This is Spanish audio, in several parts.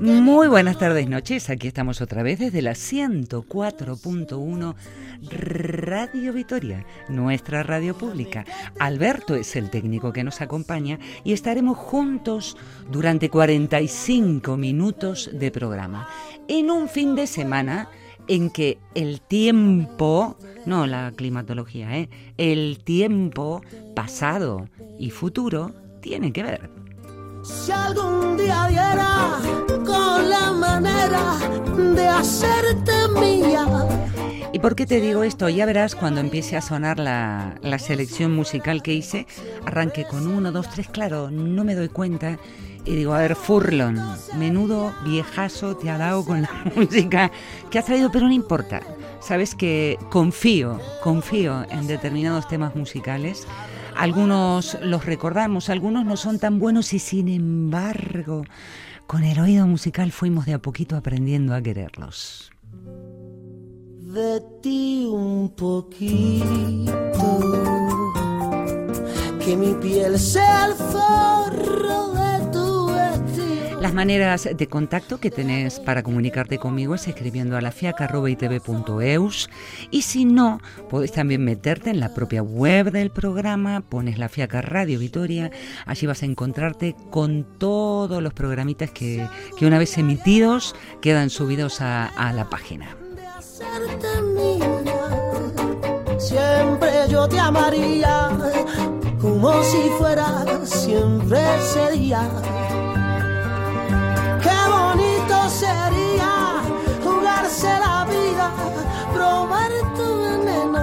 Muy buenas tardes, noches. Aquí estamos otra vez desde la 104.1 Radio Vitoria, nuestra radio pública. Alberto es el técnico que nos acompaña y estaremos juntos durante 45 minutos de programa. En un fin de semana en que el tiempo, no la climatología, ¿eh? el tiempo pasado y futuro tienen que ver. Si algún día diera con la manera de hacerte mía. ¿Y por qué te digo esto? Ya verás cuando empiece a sonar la, la selección musical que hice. Arranque con uno, dos, tres, claro, no me doy cuenta. Y digo, a ver, Furlon, menudo viejazo te ha dado con la música que has traído, pero no importa. Sabes que confío, confío en determinados temas musicales algunos los recordamos, algunos no son tan buenos y sin embargo, con el oído musical fuimos de a poquito aprendiendo a quererlos. De ti un poquito, que mi piel sea el las maneras de contacto que tenés para comunicarte conmigo es escribiendo a la fiaca.itv.eus y si no, podés también meterte en la propia web del programa, pones la fiaca Radio Vitoria, allí vas a encontrarte con todos los programitas que, una vez emitidos quedan subidos a, la página. Siempre yo te amaría como si fuera siempre sería Qué bonito sería jugarse la vida, probar tu veneno.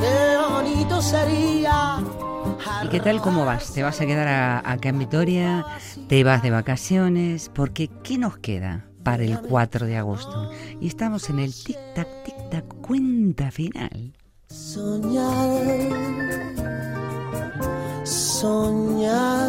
Qué bonito sería. ¿Y qué tal cómo vas? ¿Te vas a quedar acá en Vitoria? ¿Te vas de vacaciones? Porque ¿qué nos queda para el 4 de agosto? Y estamos en el tic-tac, tic-tac, cuenta final. Soñar, soñar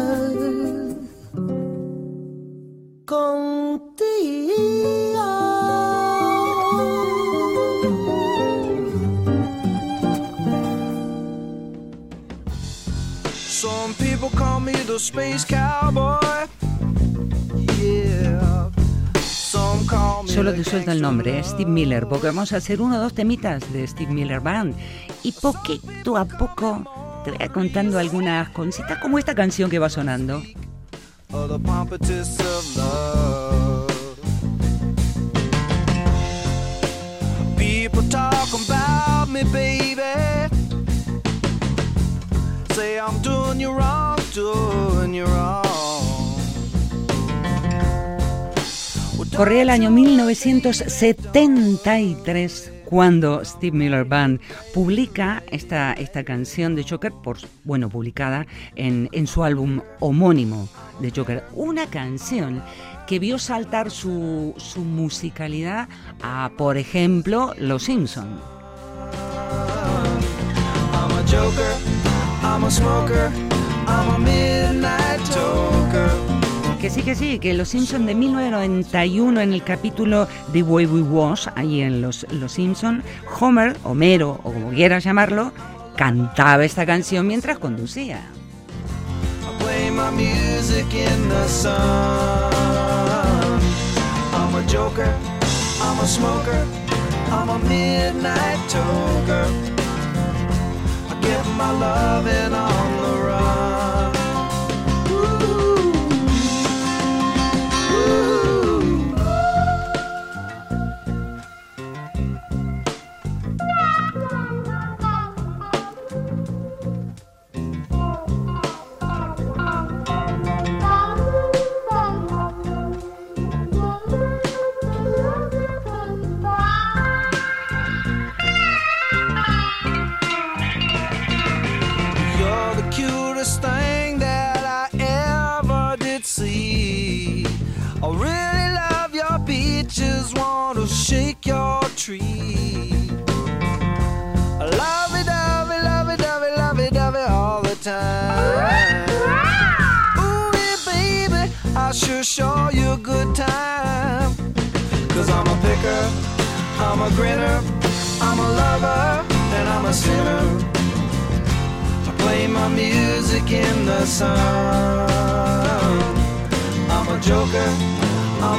Solo te suelto el nombre, Steve Miller, porque vamos a hacer uno o dos temitas de Steve Miller Band. Y poquito a poco te voy contando algunas cositas como esta canción que va sonando. Or the pompatus of love. Me, baby. Say I'm doing you wrong, you wrong. El año 1973 cuando Steve Miller Band publica esta, esta canción de Joker, por, bueno, publicada en, en su álbum homónimo de Joker, una canción que vio saltar su, su musicalidad a, por ejemplo, Los Simpson. Que sí, que sí, que Los Simpsons de 1991 en el capítulo The Way We Was, ahí en Los, los Simpsons, Homer, Homero o como quieras llamarlo, cantaba esta canción mientras conducía. joker, I'm a smoker, I'm a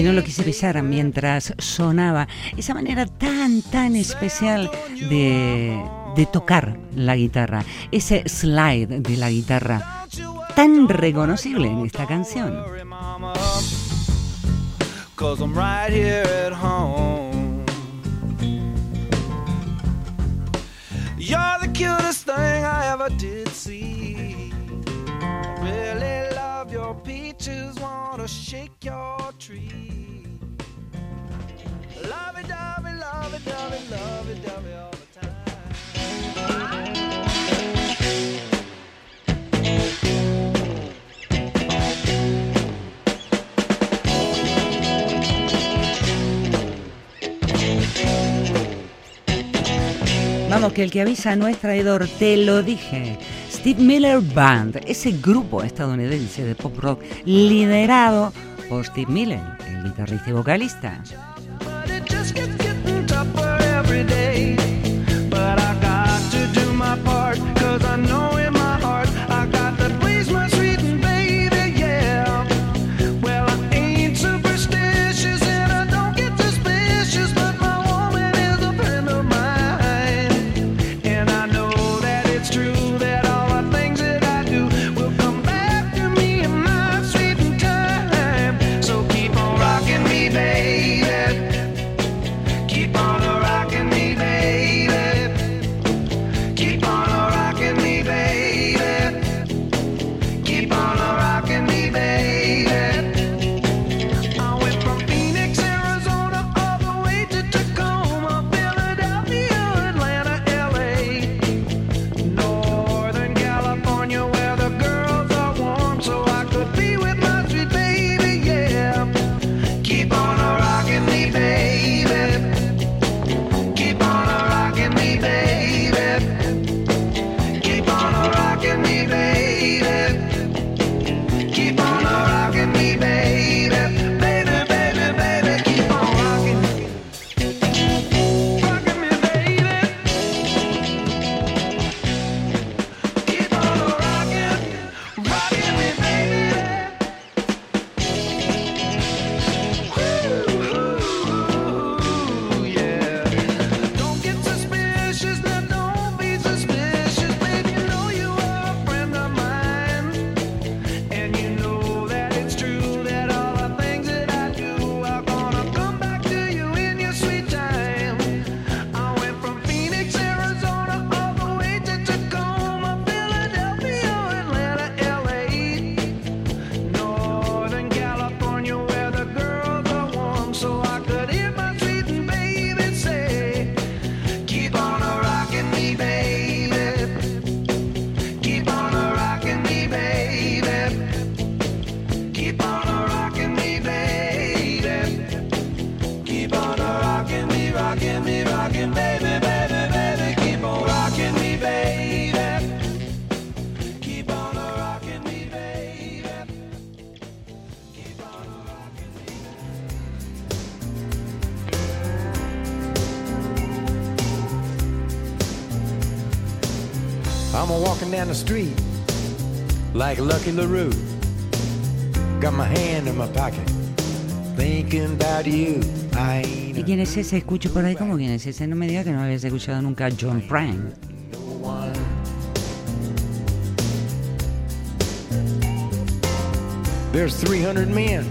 Y no lo quise besar mientras sonaba esa manera tan, tan especial de, de tocar la guitarra, ese slide de la guitarra tan reconocible en esta canción. Your peaches, wanna shake your tree. Love it, love it, love it, love it, love it, love it all the time. Vamos, que el que avisa no es traidor, te lo dije. Steve Miller Band, ese grupo estadounidense de pop rock liderado por Steve Miller, el guitarrista y vocalista. Walking down the street like Lucky LaRue. Got my hand in my pocket, thinking about you. I ¿Y quién es ese? Escucho por ahí como quién es ese. No me diga que no habías escuchado nunca a John Prine. There's 300 men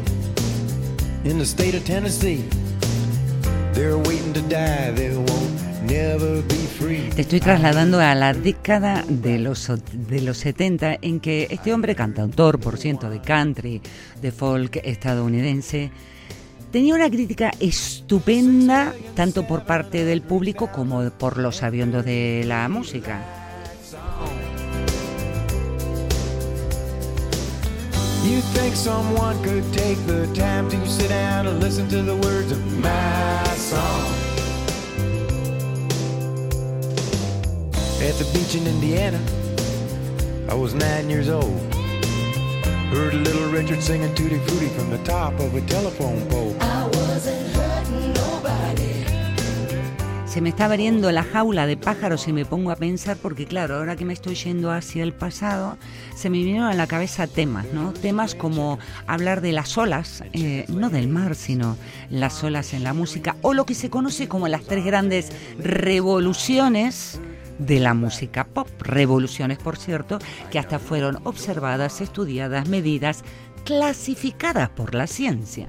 in the state of Tennessee. They're waiting to die. They won't never be free. Te estoy trasladando a la década de los, de los 70 en que este hombre, cantautor, por ciento de country, de folk estadounidense, tenía una crítica estupenda tanto por parte del público como por los sabiondos de la música. You think someone could take the time to sit down and listen to the words of my song? At the beach in Indiana, I was nine years old. Heard little Richard singing Tutti Frutti from the top of a telephone pole. Se me está abriendo la jaula de pájaros y me pongo a pensar porque claro, ahora que me estoy yendo hacia el pasado, se me vinieron a la cabeza temas, ¿no? Temas como hablar de las olas, eh, no del mar, sino las olas en la música, o lo que se conoce como las tres grandes revoluciones de la música pop. Revoluciones, por cierto, que hasta fueron observadas, estudiadas, medidas, clasificadas por la ciencia.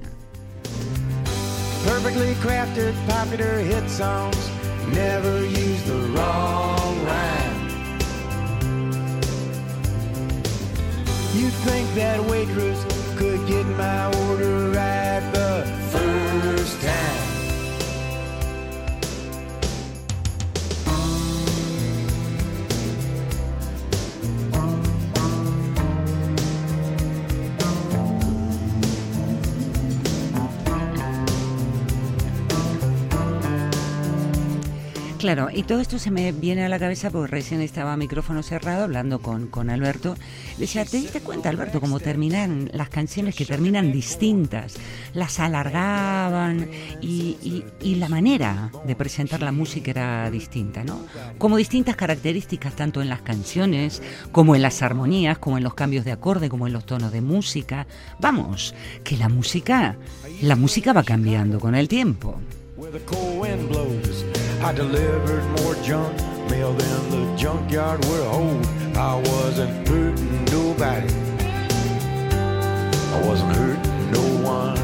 Perfectly crafted, popular hit songs never use the wrong rhyme. You think that waitress could get my order right the first time? Claro, y todo esto se me viene a la cabeza porque recién estaba a micrófono cerrado hablando con, con Alberto. Decía, ¿te diste cuenta, Alberto, cómo terminan las canciones que terminan distintas? Las alargaban y, y- y la manera de presentar la música era distinta, ¿no? Como distintas características tanto en las canciones, como en las armonías, como en los cambios de acorde, como en los tonos de música. Vamos, que la música, la música va cambiando con el tiempo. I delivered more junk mail than the junkyard would hold. I wasn't hurting nobody. I wasn't hurting no one.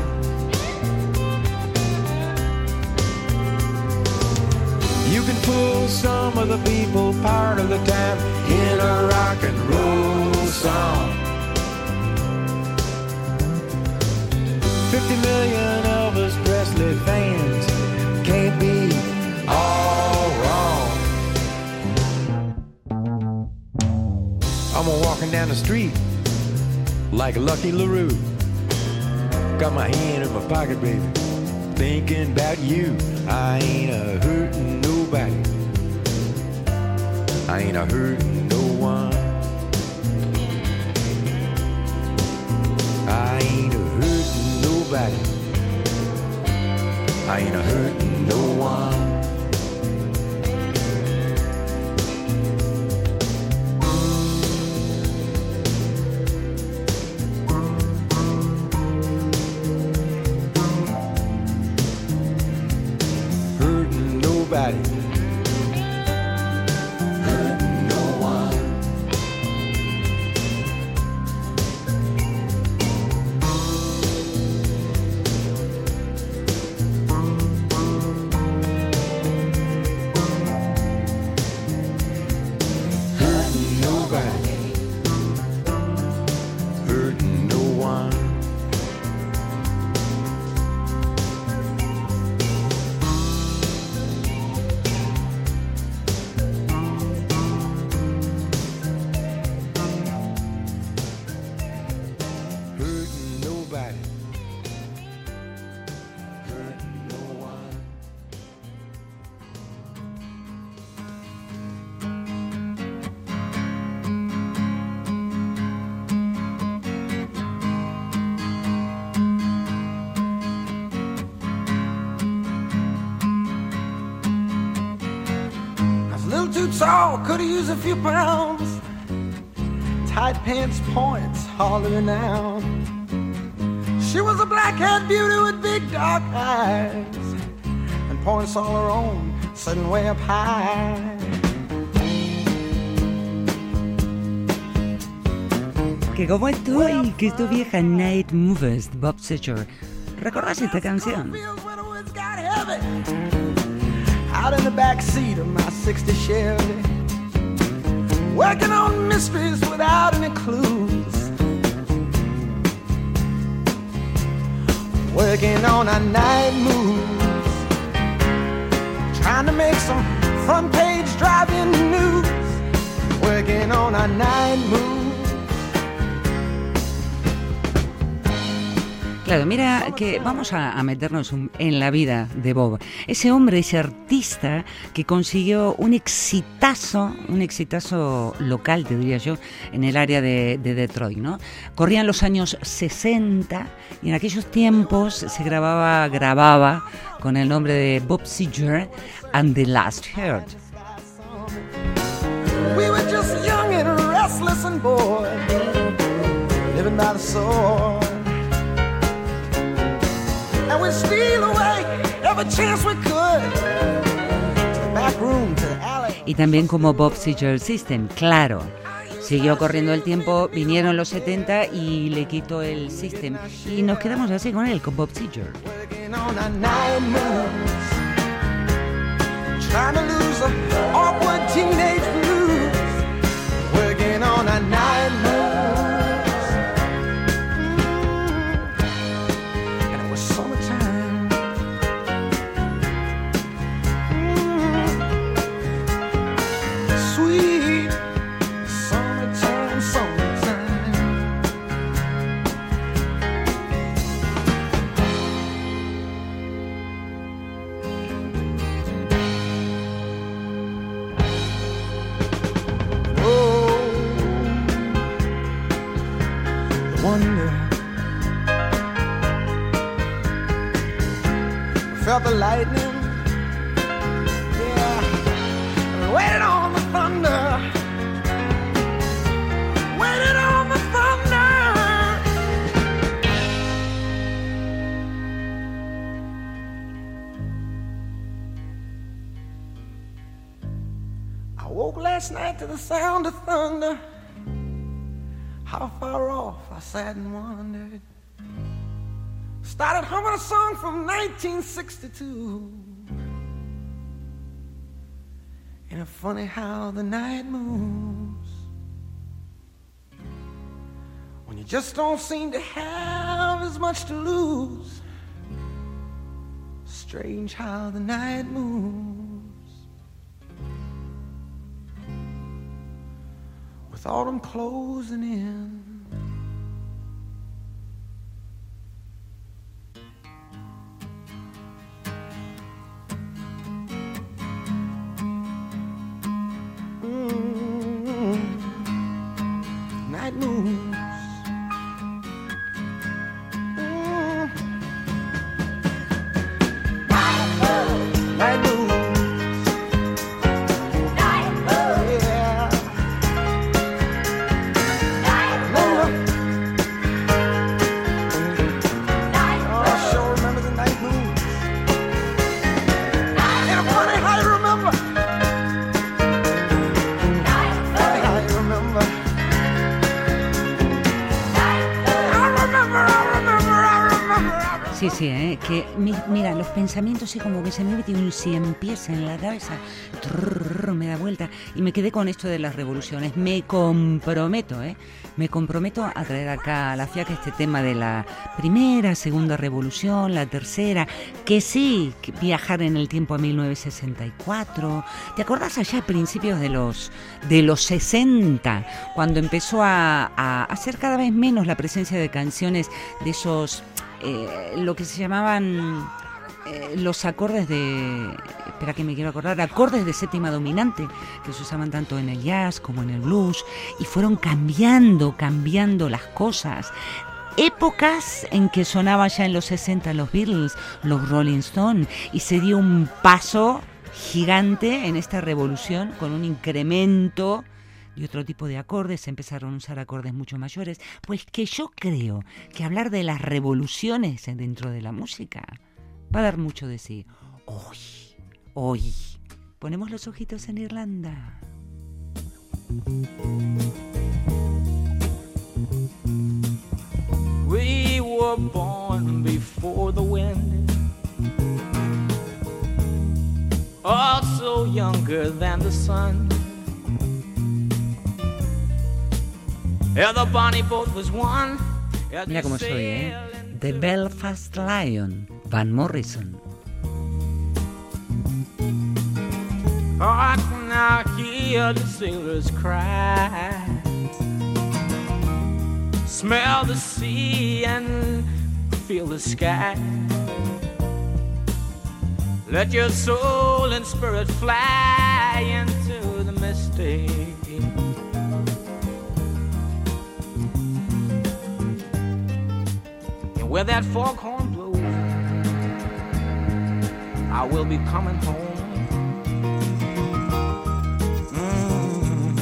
You can fool some of the people part of the time in a rock and roll song. 50 million Elvis Presley fans I'm a walking down the street like Lucky LaRue. Got my hand in my pocket, baby, thinking about you. I ain't a hurting nobody. I ain't a hurting no one. I ain't a hurting nobody. I ain't a hurting no one. Too tall, could have used a few pounds. Tight pants points, hardly renowned. She was a black-haired beauty with big dark eyes and points all her own, sitting way up high. Que como estoy, que estoy vieja Night Movers, Bob Seger. ¿Recordás esta canción? Out in the back seat of my 60 Chevy. Working on mysteries without any clues. Working on our night moves. Trying to make some front page driving news. Working on our night moves. Claro, mira que vamos a, meternos un- en la vida de Bob. Ese hombre, ese artista que consiguió un exitazo, un exitazo local, te diría yo, en el área de, de Detroit, ¿no? Corrían los años 60 y en aquellos tiempos se grababa, grababa con el nombre de Bob Seger and the Last Heard. We were just young and restless and bored, living by the sword. And steal away every chance we could to the back room, to the alley. y también como Bob Seger System, claro. Siguió corriendo el tiempo, vinieron los 70 y le quitó el System. Y nos quedamos así con él, con Bob Seger. Lightning. Yeah. Waited on the thunder. Waited on the thunder. I woke last night to the sound of thunder. How far off I sat and wondered. Started humming a song from 1962. And it's funny how the night moves. When you just don't seem to have as much to lose. Strange how the night moves. with autumn closing in. Mi- mira, los pensamientos sí como que se me mete un cien pies en la cabeza, me da vuelta y me quedé con esto de las revoluciones. Me comprometo, ¿eh? Me comprometo a traer acá a la FIAC este tema de la primera, segunda revolución, la tercera, que sí, viajar en el tiempo a 1964. ¿Te acordás allá a principios de los, de los 60, cuando empezó a hacer cada vez menos la presencia de canciones de esos eh, lo que se llamaban eh, los acordes de, espera que me quiero acordar, acordes de séptima dominante, que se usaban tanto en el jazz como en el blues, y fueron cambiando, cambiando las cosas. Épocas en que sonaba ya en los 60 los Beatles, los Rolling Stones, y se dio un paso gigante en esta revolución con un incremento y otro tipo de acordes, se empezaron a usar acordes mucho mayores, pues que yo creo que hablar de las revoluciones dentro de la música va a dar mucho de sí. Hoy, hoy, ponemos los ojitos en Irlanda. We were born before the wind, also younger than the sun. Mira cómo soy, ¿eh? The Belfast Lion, Van Morrison. I can now hear the sailors cry. Smell the sea and feel the sky. Let your soul and spirit fly into the mystic. Where that foghorn blows, I will be coming home. Mm.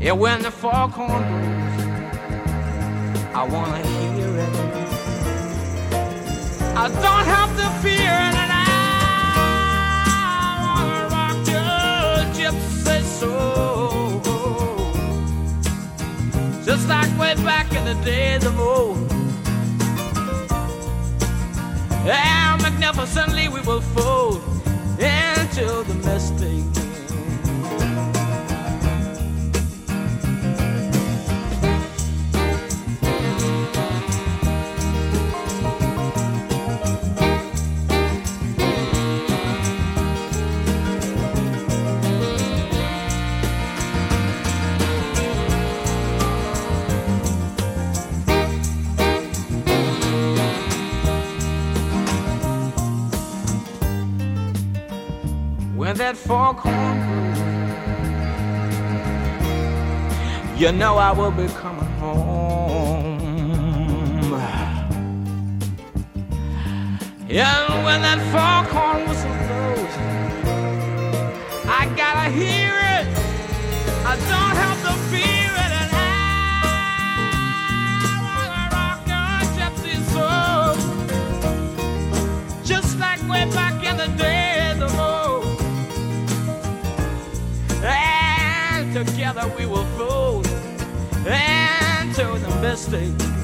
Yeah, when the foghorn blows, I wanna hear it. I don't have to fear it, like way back in the days of old. How magnificently we will fold into the mystic. That foghorn you know I will be coming home. Yeah, when that foghorn whistle the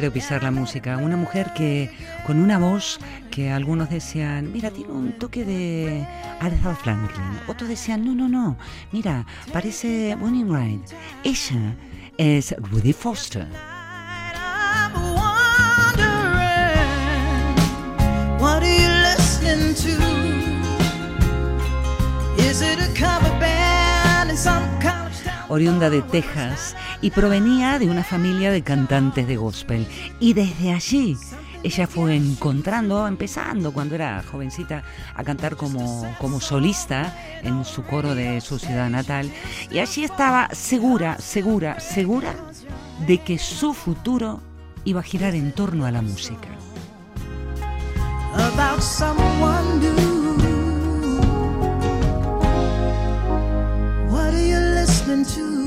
quiero pisar la música. Una mujer que con una voz que algunos decían, mira, tiene un toque de Aretha Franklin. Otros decían, no, no, no, mira, parece Bonnie Wright. Ella es Rudy Foster. Oriunda de Texas y provenía de una familia de cantantes de gospel. Y desde allí ella fue encontrando, empezando cuando era jovencita, a cantar como, como solista en su coro de su ciudad natal. Y allí estaba segura, segura, segura de que su futuro iba a girar en torno a la música. Listening to?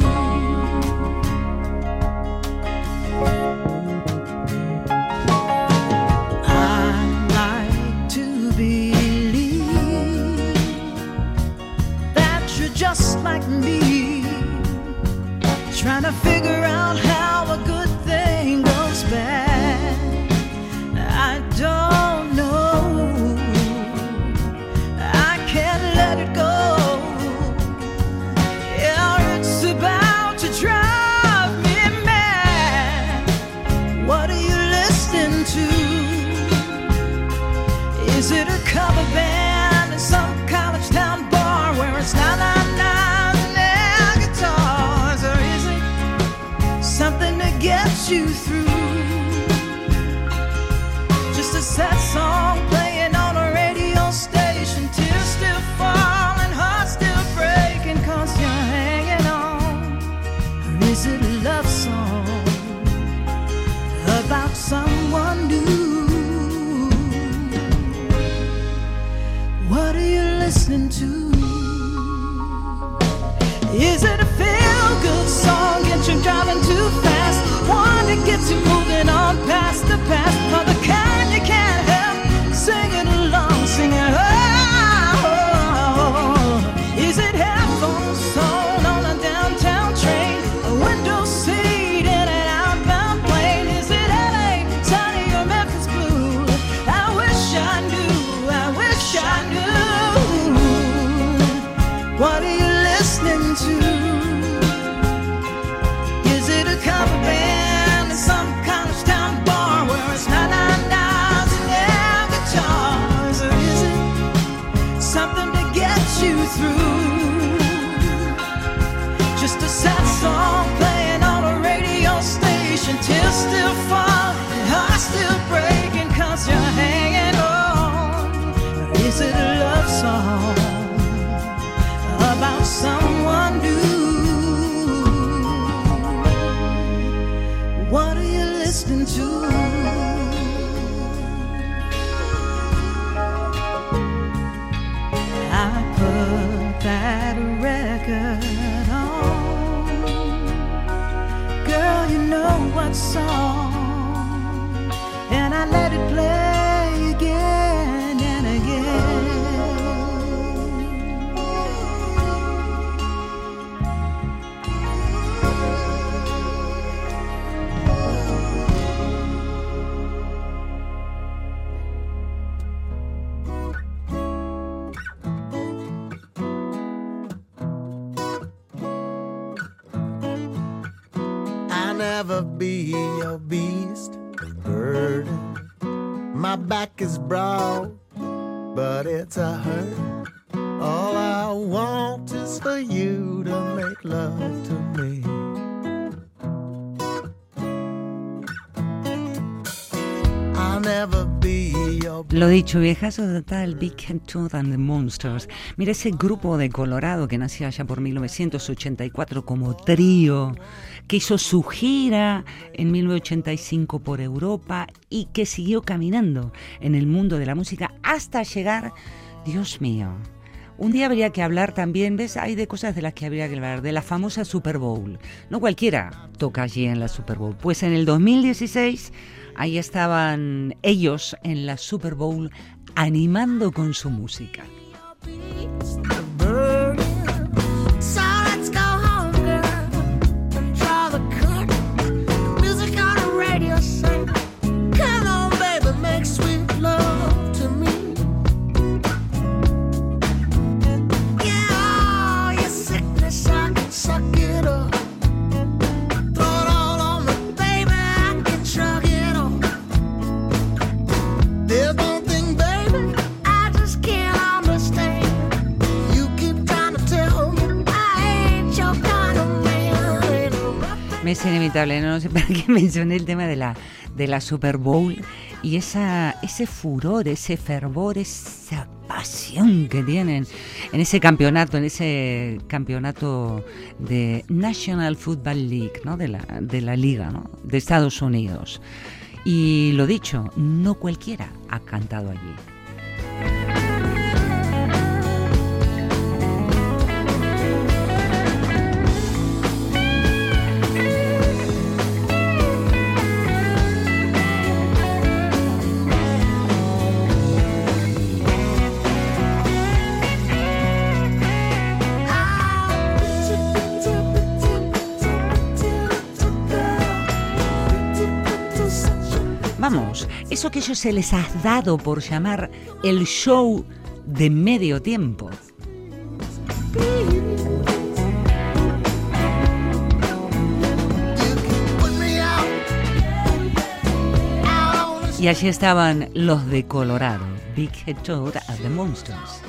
Just like me, trying to figure out how a good thing goes bad. I don't Is it a cover band in some college town bar where it's nine nine nine and guitars, or is it something that gets you through? Is it a feel good song? Get you driving too fast? One that gets you moving on past the past? I let it play dicho, viejazo total, Big Tooth and the Monsters. Mira ese grupo de Colorado que nació allá por 1984 como trío, que hizo su gira en 1985 por Europa y que siguió caminando en el mundo de la música hasta llegar, Dios mío. Un día habría que hablar también, ¿ves? Hay de cosas de las que habría que hablar, de la famosa Super Bowl. No cualquiera toca allí en la Super Bowl. Pues en el 2016 ahí estaban ellos en la Super Bowl animando con su música. Es inevitable, no sé para qué mencioné el tema de la, de la Super Bowl y esa, ese furor, ese fervor, esa pasión que tienen en ese campeonato, en ese campeonato de National Football League, ¿no? de, la, de la liga ¿no? de Estados Unidos. Y lo dicho, no cualquiera ha cantado allí. Eso que ellos se les ha dado por llamar el show de medio tiempo. Y allí estaban los de Colorado, Big Head Toad and the Monsters.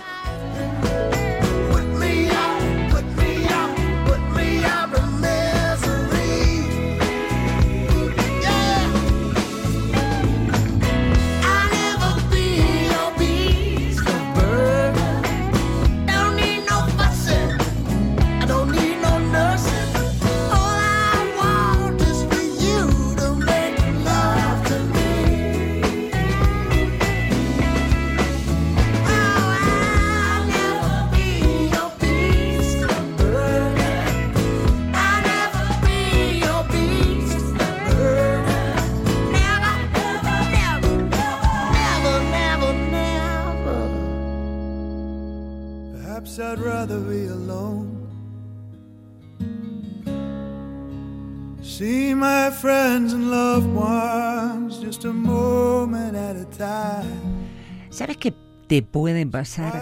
Te puede pasar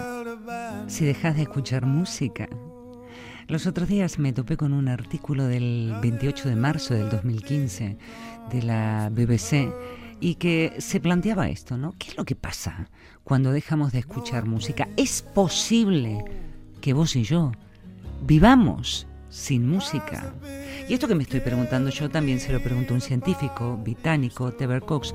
si dejas de escuchar música? Los otros días me topé con un artículo del 28 de marzo del 2015 de la BBC y que se planteaba esto, ¿no? ¿Qué es lo que pasa cuando dejamos de escuchar música? ¿Es posible que vos y yo vivamos sin música? Y esto que me estoy preguntando yo también se lo preguntó un científico británico, Teber Cox,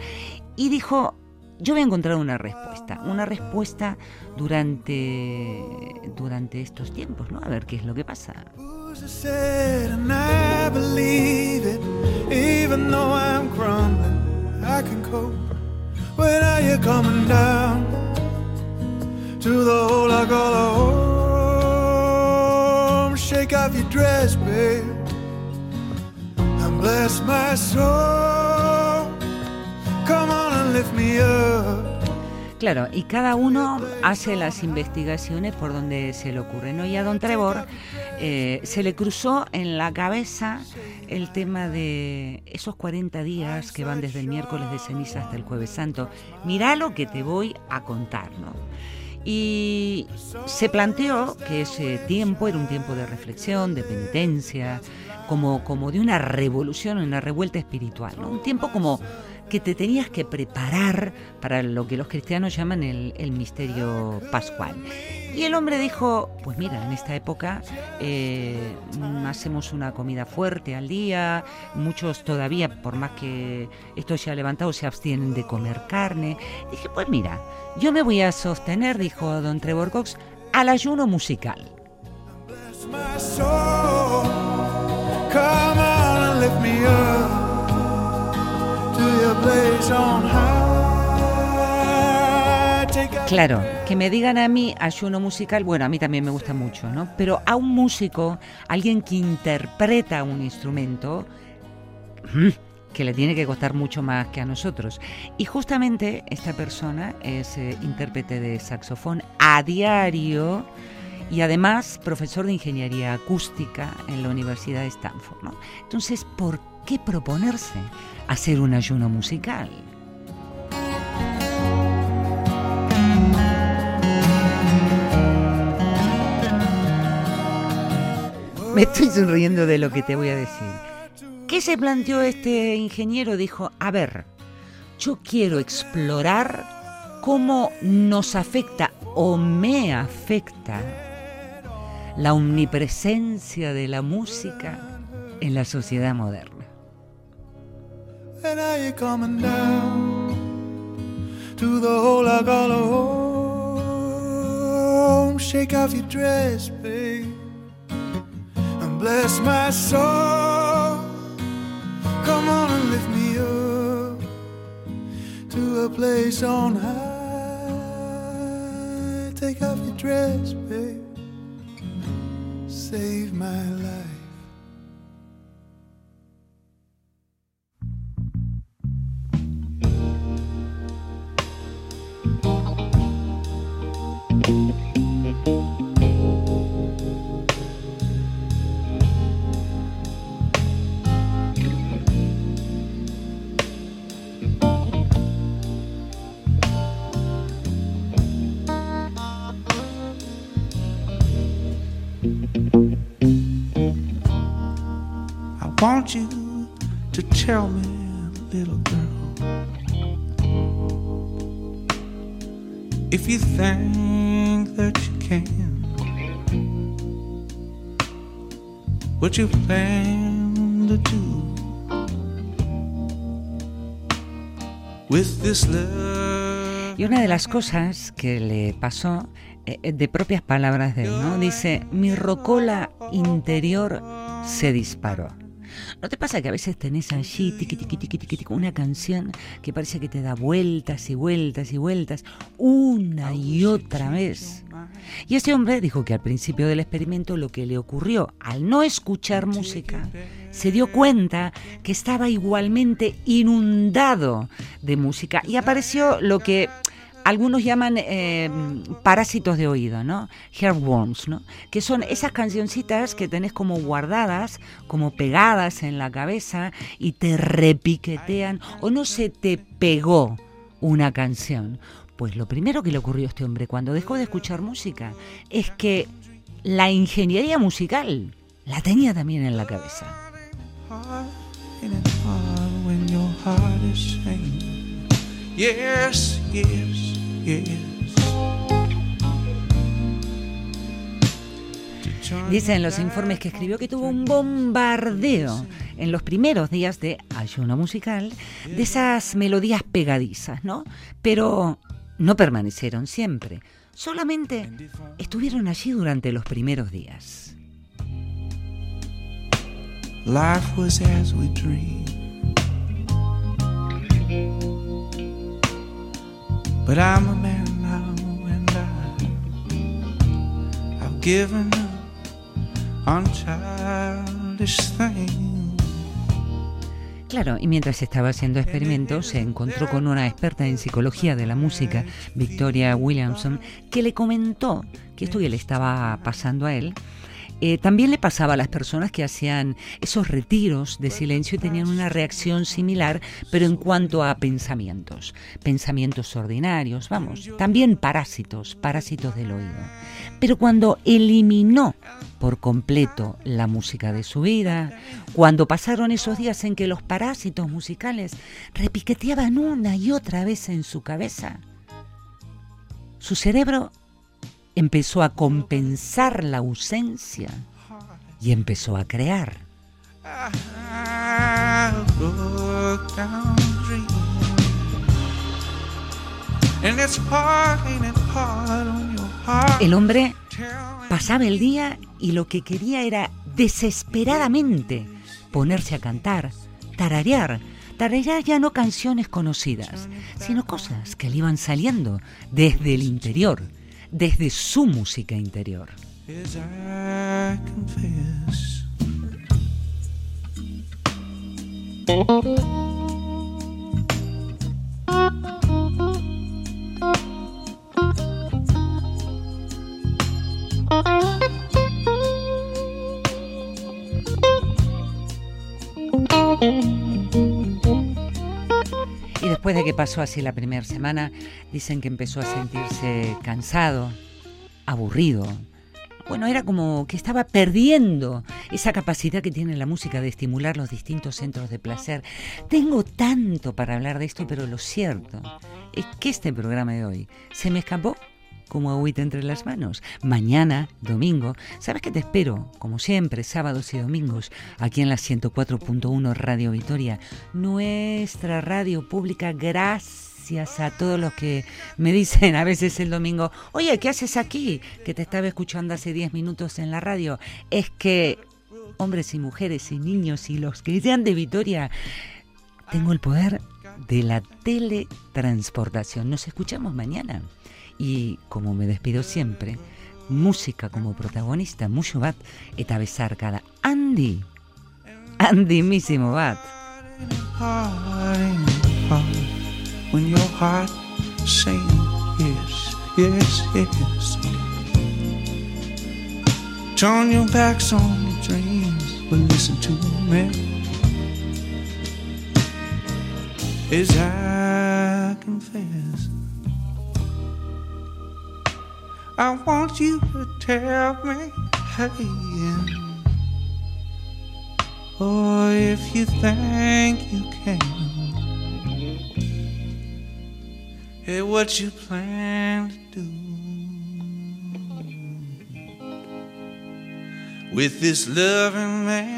y dijo, yo voy a encontrar una respuesta, una respuesta durante, durante estos tiempos, ¿no? A ver qué es lo que pasa. Shake off your dress, babe, and bless my soul. Come on Claro, y cada uno hace las investigaciones por donde se le ocurre, ¿no? Y a don Trevor eh, se le cruzó en la cabeza el tema de esos 40 días que van desde el miércoles de ceniza hasta el jueves santo. Mirá lo que te voy a contar, ¿no? Y se planteó que ese tiempo era un tiempo de reflexión, de penitencia, como, como de una revolución, una revuelta espiritual. Un tiempo como que te tenías que preparar para lo que los cristianos llaman el, misterio pascual. Y el hombre dijo, pues mira, en esta época eh, hacemos una comida fuerte al día, muchos todavía, por más que esto se ha levantado, se abstienen de comer carne. Dije, pues mira, yo me voy a sostener, dijo don Trevor Cox, al ayuno musical. Come Claro, que me digan a mí ayuno musical, bueno, a mí también me gusta mucho, ¿no? Pero a un músico, alguien que interpreta un instrumento, mm, que le tiene que costar mucho más que a nosotros. Y justamente esta persona es eh, intérprete de saxofón a diario y además profesor de ingeniería acústica en la Universidad de Stanford, ¿no? Entonces, ¿por qué proponerse hacer un ayuno musical? Me estoy sonriendo de lo que te voy a decir. ¿Qué se planteó este ingeniero? Dijo, a ver, yo quiero explorar cómo nos afecta o me afecta la omnipresencia de la música en la sociedad moderna. And are you coming down to the hole I call a home? Shake off your dress, babe, and bless my soul. Come on and lift me up to a place on high. Take off your dress, babe. Save my life. Want you to tell me, little girl, if you think that you can, what you plan to do with this love. Y una de las cosas que le pasó, eh, eh, de propias palabras de él, ¿no? Dice, mi rocola interior se disparó. ¿No te pasa que a veces tenés allí tiqui, tiqui, tiqui, tiqui, tiqui, una canción que parece que te da vueltas y vueltas y vueltas una y otra vez? Y este hombre dijo que al principio del experimento lo que le ocurrió al no escuchar música, se dio cuenta que estaba igualmente inundado de música y apareció lo que algunos llaman eh, parásitos de oído, ¿no? Hairworms, ¿no? Que son esas cancioncitas que tenés como guardadas, como pegadas en la cabeza y te repiquetean o no se te pegó una canción. Pues lo primero que le ocurrió a este hombre cuando dejó de escuchar música es que la ingeniería musical la tenía también en la cabeza. Yes, yes. Dicen los informes que escribió que tuvo un bombardeo en los primeros días de ayuno musical de esas melodías pegadizas, ¿no? Pero no permanecieron siempre, solamente estuvieron allí durante los primeros días. Life was as we dreamed. But I'm a man now and I, I've given up on childish things. Claro, y mientras estaba haciendo experimentos se encontró con una experta en psicología de la música, Victoria Williamson, que le comentó que esto que le estaba pasando a él eh, también le pasaba a las personas que hacían esos retiros de silencio y tenían una reacción similar, pero en cuanto a pensamientos, pensamientos ordinarios, vamos, también parásitos, parásitos del oído. Pero cuando eliminó por completo la música de su vida, cuando pasaron esos días en que los parásitos musicales repiqueteaban una y otra vez en su cabeza, su cerebro empezó a compensar la ausencia y empezó a crear. El hombre pasaba el día y lo que quería era desesperadamente ponerse a cantar, tararear, tararear ya no canciones conocidas, sino cosas que le iban saliendo desde el interior, desde su música interior. Después de que pasó así la primera semana, dicen que empezó a sentirse cansado, aburrido. Bueno, era como que estaba perdiendo esa capacidad que tiene la música de estimular los distintos centros de placer. Tengo tanto para hablar de esto, pero lo cierto es que este programa de hoy se me escapó como agüita entre las manos. Mañana, domingo, ¿sabes que te espero? Como siempre, sábados y domingos, aquí en la 104.1 Radio Vitoria, nuestra radio pública. Gracias a todos los que me dicen a veces el domingo, oye, ¿qué haces aquí? Que te estaba escuchando hace 10 minutos en la radio. Es que hombres y mujeres y niños y los que sean de Vitoria, tengo el poder de la teletransportación. Nos escuchamos mañana. Y como me despido siempre, música como protagonista, mucho bat, eta bezarkada. Andy, Andy misimo bat. When your. Turn your backs on your dreams, but listen to me. As I confess, I want you to tell me, hey, or oh, if you think you can, hey, what you plan to do? With this loving man.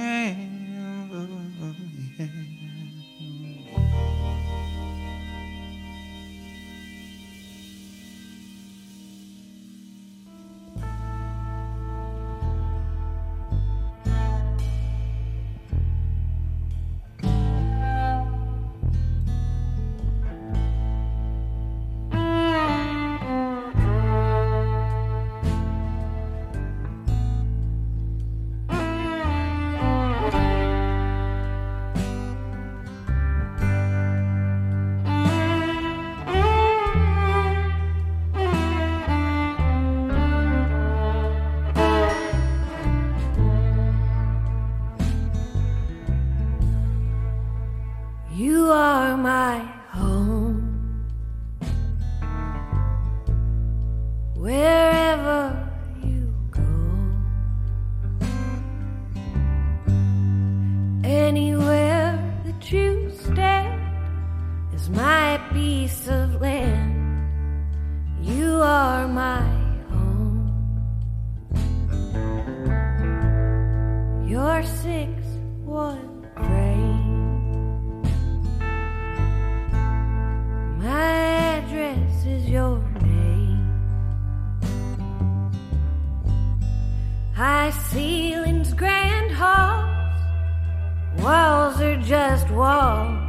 just walk.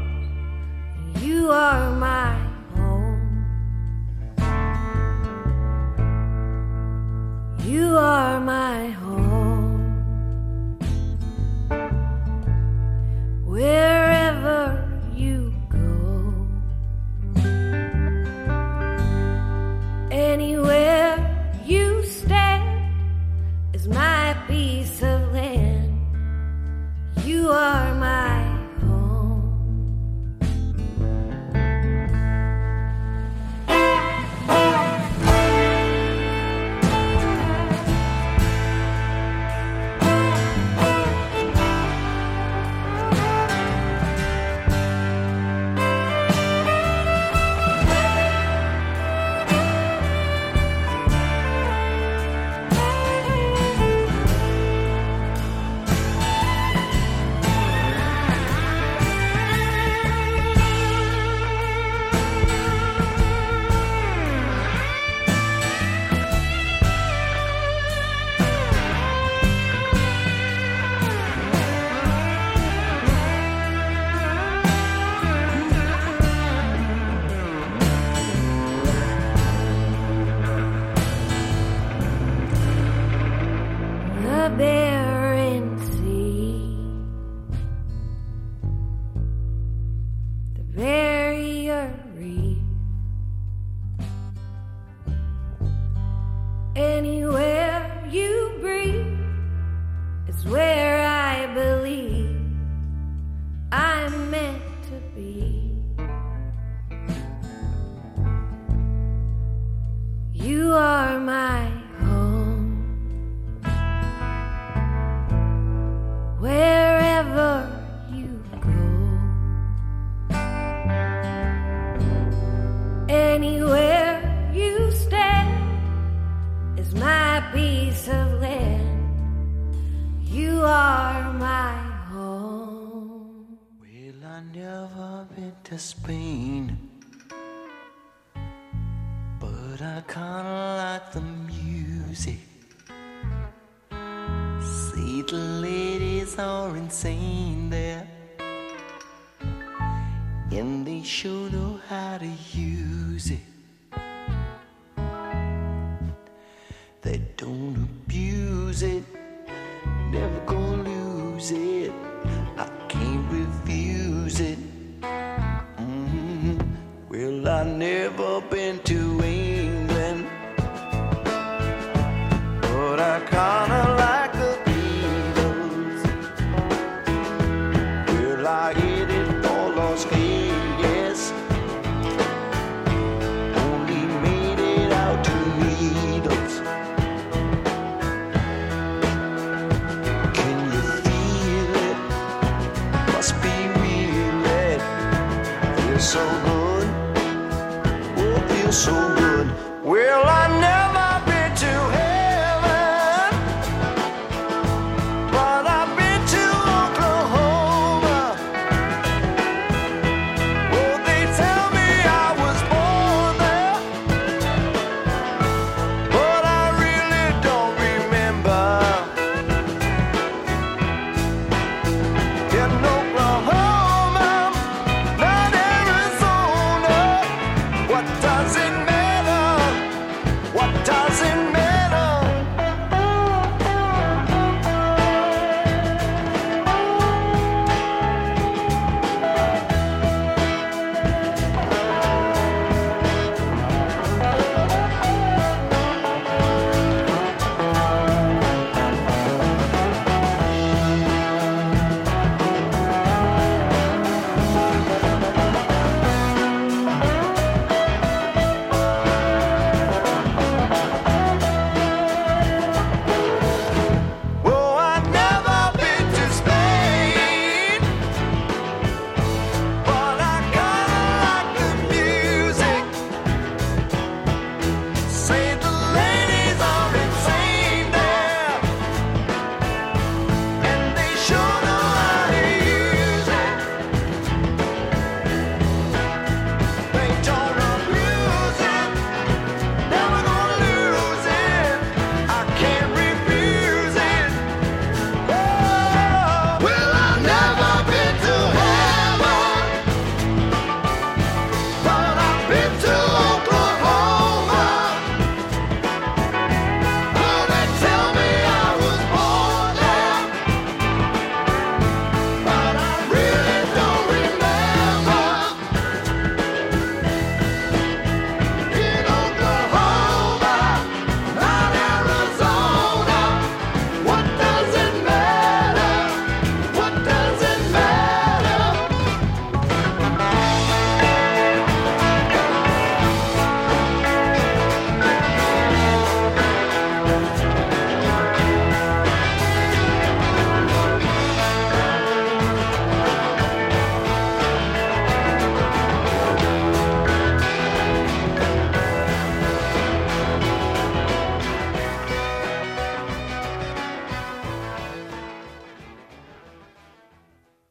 like